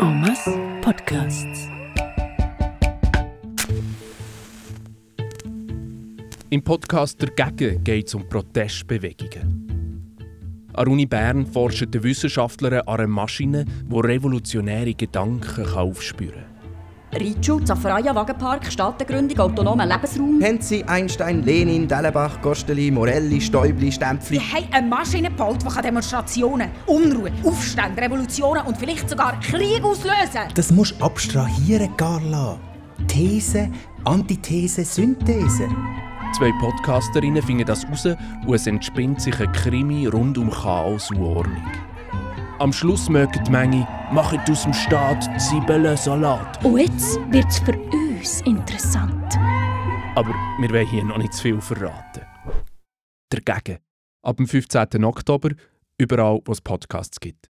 Was Podcasts? Im Podcast «Dagegen» geht es um Protestbewegungen. An der Uni Bern forschen die Wissenschaftler an einer Maschine, die revolutionäre Gedanken aufspüren kann. Reitschule, Zaffaraya, Wagenpark, Staatengründung, autonomer Lebensraum. Henzi, Einstein, Lenin, Dellenbach, Gosteli, Morelli, Stäubli, Stempfli. Die haben eine Maschine gebaut, die Demonstrationen, Unruhe, Aufstände, Revolutionen und vielleicht sogar Krieg auslösen Das musst du abstrahieren, Carla. These, Antithese, Synthese. Zwei Podcasterinnen finden das raus und es entspinnt sich ein Krimi rund um Chaos und Ordnung. Am Schluss mögen die Menge «Machet aus dem Staat Zwiebeln-Salat». Und jetzt wird es für uns interessant. Aber wir wollen hier noch nicht zu viel verraten. Dagegen. Ab dem 15. Oktober, überall, wo es Podcasts gibt.